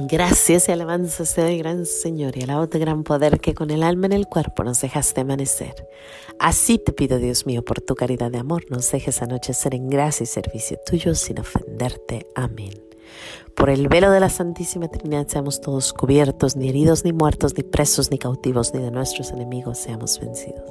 Gracias y alabanza sea gran Señor y alabo tu gran poder que con el alma en el cuerpo nos dejaste amanecer. Así te pido, Dios mío, por tu caridad de amor, nos dejes anochecer en gracia y servicio tuyo sin ofenderte. Amén. Por el velo de la Santísima Trinidad seamos todos cubiertos, ni heridos, ni muertos, ni presos, ni cautivos, ni de nuestros enemigos seamos vencidos.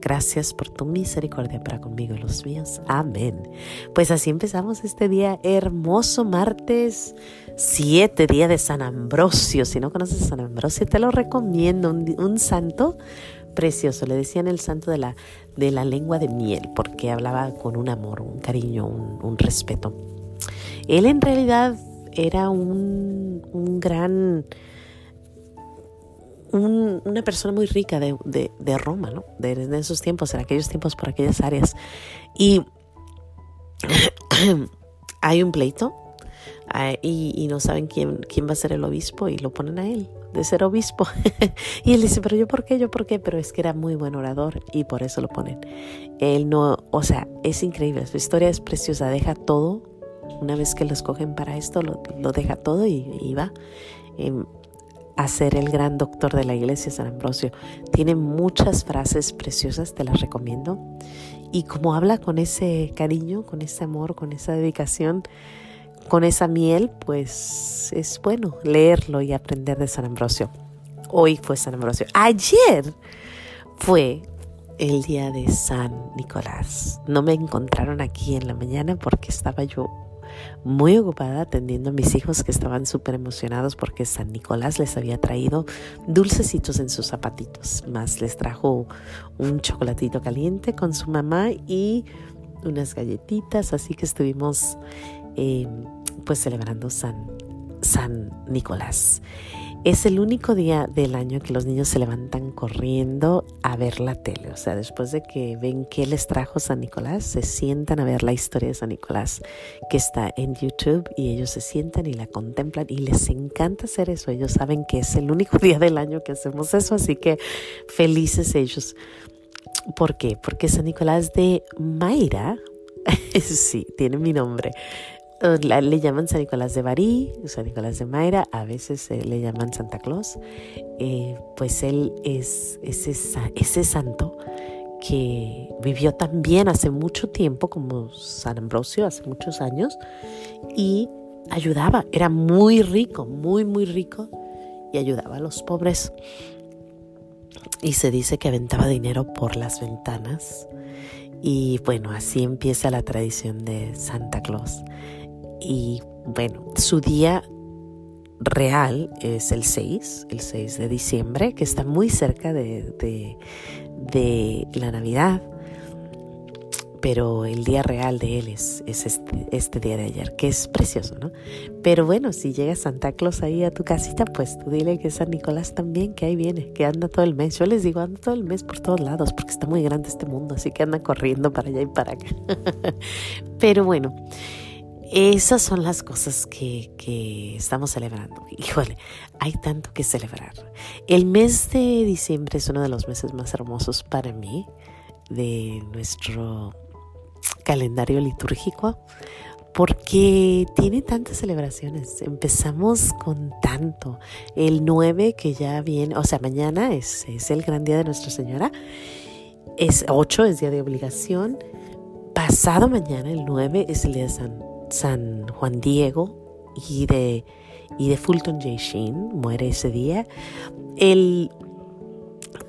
Gracias por tu misericordia para conmigo y los míos. Amén. Pues así empezamos este día hermoso, martes 7, día de San Ambrosio. Si no conoces a San Ambrosio, te lo recomiendo. Un, santo precioso. Le decían el santo de la, de la lengua de miel, porque hablaba con un amor, un cariño, un, respeto. Él en realidad era un, un gran una persona muy rica de, de, Roma, ¿no? De, en esos tiempos, en aquellos tiempos, por aquellas áreas. Y hay un pleito ah, y, no saben quién, quién va a ser el obispo y lo ponen a él de ser obispo. y él dice, pero yo por qué, yo por qué, pero es que era muy buen orador y por eso lo ponen. Él no, o sea, es increíble, su historia es preciosa, deja todo, una vez que lo escogen para esto, lo, deja todo y, va. Em, a ser el gran doctor de la iglesia San Ambrosio. Tiene muchas frases preciosas, te las recomiendo. Y como habla con ese cariño, con ese amor, con esa dedicación, con esa miel, pues es bueno leerlo y aprender de San Ambrosio. Hoy fue San Ambrosio. Ayer fue el día de San Nicolás. No me encontraron aquí en la mañana porque estaba yo muy ocupada atendiendo a mis hijos que estaban súper emocionados porque San Nicolás les había traído dulcecitos en sus zapatitos, más les trajo un chocolatito caliente con su mamá y unas galletitas, así que estuvimos eh, pues celebrando San, San Nicolás. Es el único día del año que los niños se levantan corriendo a ver la tele. O sea, después de que ven qué les trajo San Nicolás, se sientan a ver la historia de San Nicolás que está en YouTube y ellos se sientan y la contemplan y les encanta hacer eso. Ellos saben que es el único día del año que hacemos eso, así que felices ellos. ¿Por qué? Porque San Nicolás de Mayra, sí, tiene mi nombre le llaman San Nicolás de Bari, San Nicolás de Mayra, a veces le llaman Santa Claus, eh, pues él es ese, ese santo que vivió también hace mucho tiempo como San Ambrosio, hace muchos años, y ayudaba, era muy rico, muy, muy rico, y ayudaba a los pobres. Y se dice que aventaba dinero por las ventanas. Y bueno, así empieza la tradición de Santa Claus. Y bueno, su día real es el 6, el 6 de diciembre, que está muy cerca de, la Navidad. Pero el día real de él es, este, este, día de ayer, que es precioso, ¿no? Pero bueno, si llega Santa Claus ahí a tu casita, pues tú dile que San Nicolás también, que ahí viene, que anda todo el mes. Yo les digo, anda todo el mes por todos lados, porque está muy grande este mundo, así que anda corriendo para allá y para acá. Pero bueno, esas son las cosas que, estamos celebrando. Híjole, hay tanto que celebrar. El mes de diciembre es uno de los meses más hermosos para mí de nuestro calendario litúrgico porque tiene tantas celebraciones. Empezamos con tanto. El 9 que ya viene, o sea, mañana es, es el gran día de Nuestra Señora. Es 8 es día de obligación. Pasado mañana, el 9, es el día de San San Juan Diego y de, y de Fulton J. Sheen, muere ese día. El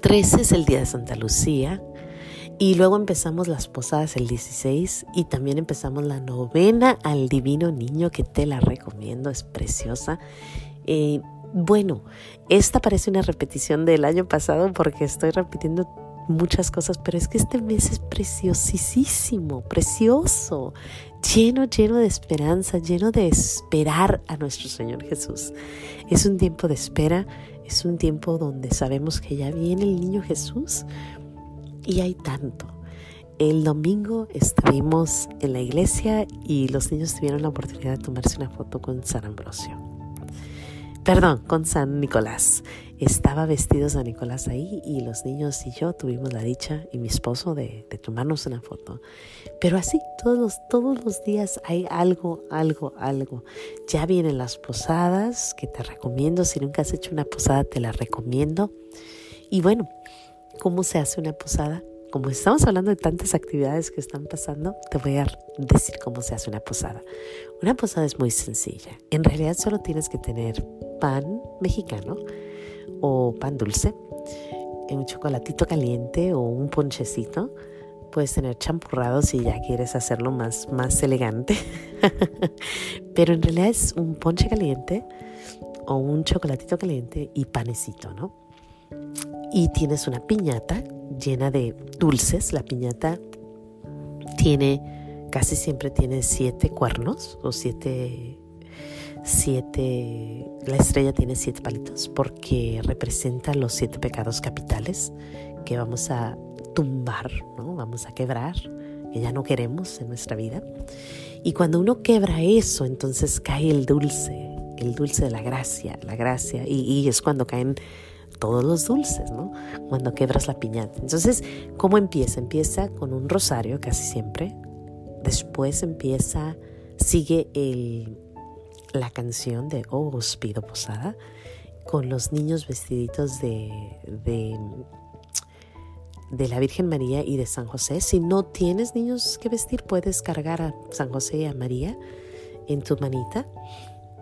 13 es el día de Santa Lucía. Y luego empezamos las posadas el 16 y también empezamos la novena al Divino Niño que te la recomiendo, es preciosa. Eh, bueno, esta parece una repetición del año pasado porque estoy repitiendo muchas cosas, pero es que este mes es preciosísimo, precioso lleno, lleno de esperanza, lleno de esperar a nuestro Señor Jesús. Es un tiempo de espera, es un tiempo donde sabemos que ya viene el niño Jesús y hay tanto. El domingo estuvimos en la iglesia y los niños tuvieron la oportunidad de tomarse una foto con San Ambrosio. Perdón, con San Nicolás. Estaba vestido San Nicolás ahí y los niños y yo tuvimos la dicha y mi esposo de, tomarnos una foto. Pero así, todos todos los días hay algo, algo, algo. Ya vienen las posadas que te recomiendo. Si nunca has hecho una posada, te la recomiendo. Y bueno, ¿cómo se hace una posada? Como estamos hablando de tantas actividades que están pasando, te voy a decir cómo se hace una posada. Una posada es muy sencilla. En realidad solo tienes que tener pan mexicano o pan dulce, un chocolatito caliente o un ponchecito. Puedes tener champurrado si ya quieres hacerlo más, más elegante. Pero en realidad es un ponche caliente o un chocolatito caliente y panecito, ¿no? Y tienes una piñata llena de dulces. La piñata tiene, casi siempre tiene siete cuernos o siete siete, la estrella tiene siete palitos porque representa los siete pecados capitales que vamos a tumbar, ¿no? vamos a quebrar, que ya no queremos en nuestra vida. Y cuando uno quebra eso, entonces cae el dulce, el dulce de la gracia, la gracia, y, y es cuando caen todos los dulces, ¿no? Cuando quebras la piñata. Entonces, ¿cómo empieza? Empieza con un rosario casi siempre. Después empieza, sigue el la canción de Oh, os pido posada con los niños vestiditos de, de, de, la Virgen María y de San José. Si no tienes niños que vestir, puedes cargar a San José y a María en tu manita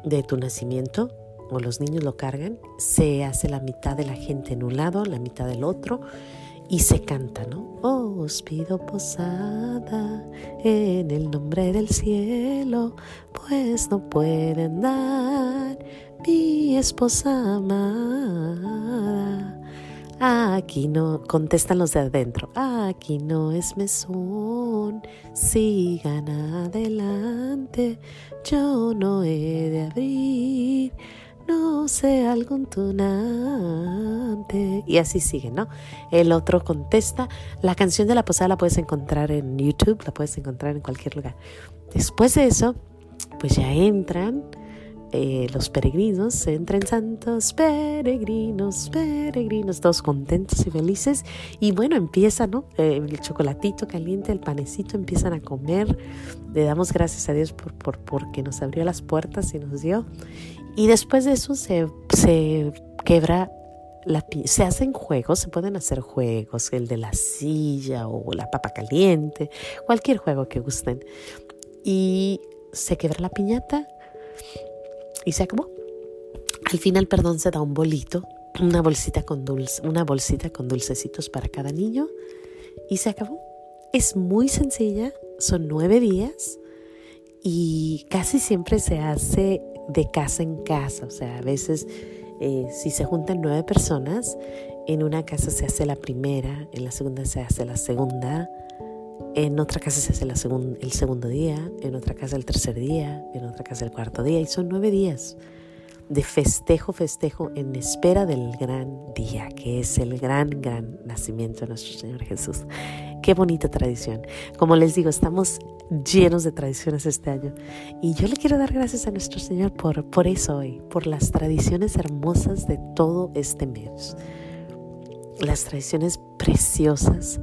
de tu nacimiento o los niños lo cargan. Se hace la mitad de la gente en un lado, la mitad del otro y se canta, ¿no? Os pido posada en el nombre del cielo, pues no pueden dar mi esposa amada. Aquí no, contestan los de adentro, aquí no es mesón, sigan adelante, yo no he de abrir no sé, algún tunante. Y así sigue, ¿no? El otro contesta. La canción de la posada la puedes encontrar en YouTube, la puedes encontrar en cualquier lugar. Después de eso, pues ya entran eh, los peregrinos, entran santos peregrinos, peregrinos, todos contentos y felices. Y bueno, empieza, ¿no? Eh, el chocolatito caliente, el panecito, empiezan a comer. Le damos gracias a Dios por, por, porque nos abrió las puertas y nos dio. Y después de eso se, se quebra la, se hacen juegos, se pueden hacer juegos, el de la silla o la papa caliente, cualquier juego que gusten. Y se quebra la piñata y se acabó. Al final, perdón, se da un bolito, una bolsita con dulce, una bolsita con dulcecitos para cada niño y se acabó. Es muy sencilla, son nueve días y casi siempre se hace de casa en casa, o sea, a veces eh, si se juntan nueve personas, en una casa se hace la primera, en la segunda se hace la segunda, en otra casa se hace el segundo día, en otra casa el tercer día, en otra casa el cuarto día, y son nueve días de festejo, festejo en espera del gran día, que es el gran, gran nacimiento de nuestro Señor Jesús. Qué bonita tradición. Como les digo, estamos llenos de tradiciones este año. Y yo le quiero dar gracias a nuestro Señor por, por eso hoy, por las tradiciones hermosas de todo este mes. Las tradiciones preciosas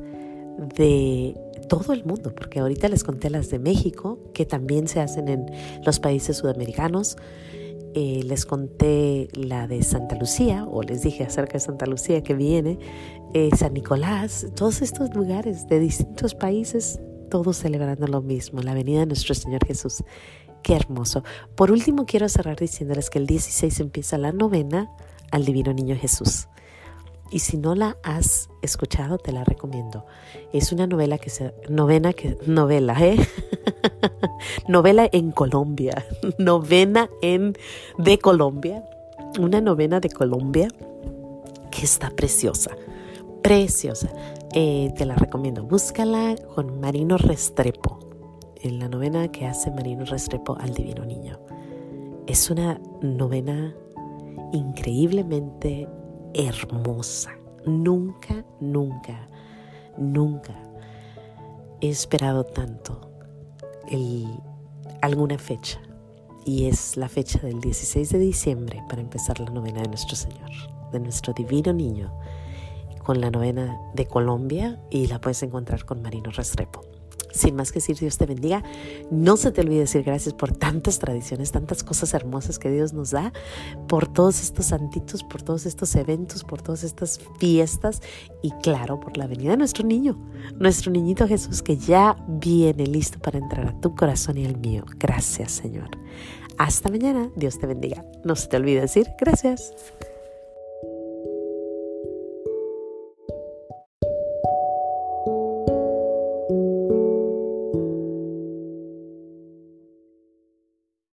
de todo el mundo, porque ahorita les conté las de México, que también se hacen en los países sudamericanos. Eh, les conté la de Santa Lucía, o les dije acerca de Santa Lucía que viene, eh, San Nicolás, todos estos lugares de distintos países todos celebrando lo mismo, la venida de nuestro Señor Jesús. Qué hermoso. Por último, quiero cerrar diciéndoles que el 16 empieza la novena al Divino Niño Jesús. Y si no la has escuchado, te la recomiendo. Es una novela que se, novena que, novela, ¿eh? novela en Colombia, novena en, de Colombia, una novena de Colombia que está preciosa, preciosa. Eh, te la recomiendo. Búscala con Marino Restrepo, en la novena que hace Marino Restrepo al Divino Niño. Es una novena increíblemente hermosa. Nunca, nunca, nunca he esperado tanto alguna fecha. Y es la fecha del 16 de diciembre para empezar la novena de nuestro Señor, de nuestro divino niño, con la novena de Colombia y la puedes encontrar con Marino Restrepo. Sin más que decir, Dios te bendiga. No se te olvide decir gracias por tantas tradiciones, tantas cosas hermosas que Dios nos da, por todos estos santitos, por todos estos eventos, por todas estas fiestas y claro, por la venida de nuestro niño, nuestro niñito Jesús que ya viene listo para entrar a tu corazón y el mío. Gracias, Señor. Hasta mañana. Dios te bendiga. No se te olvide decir gracias.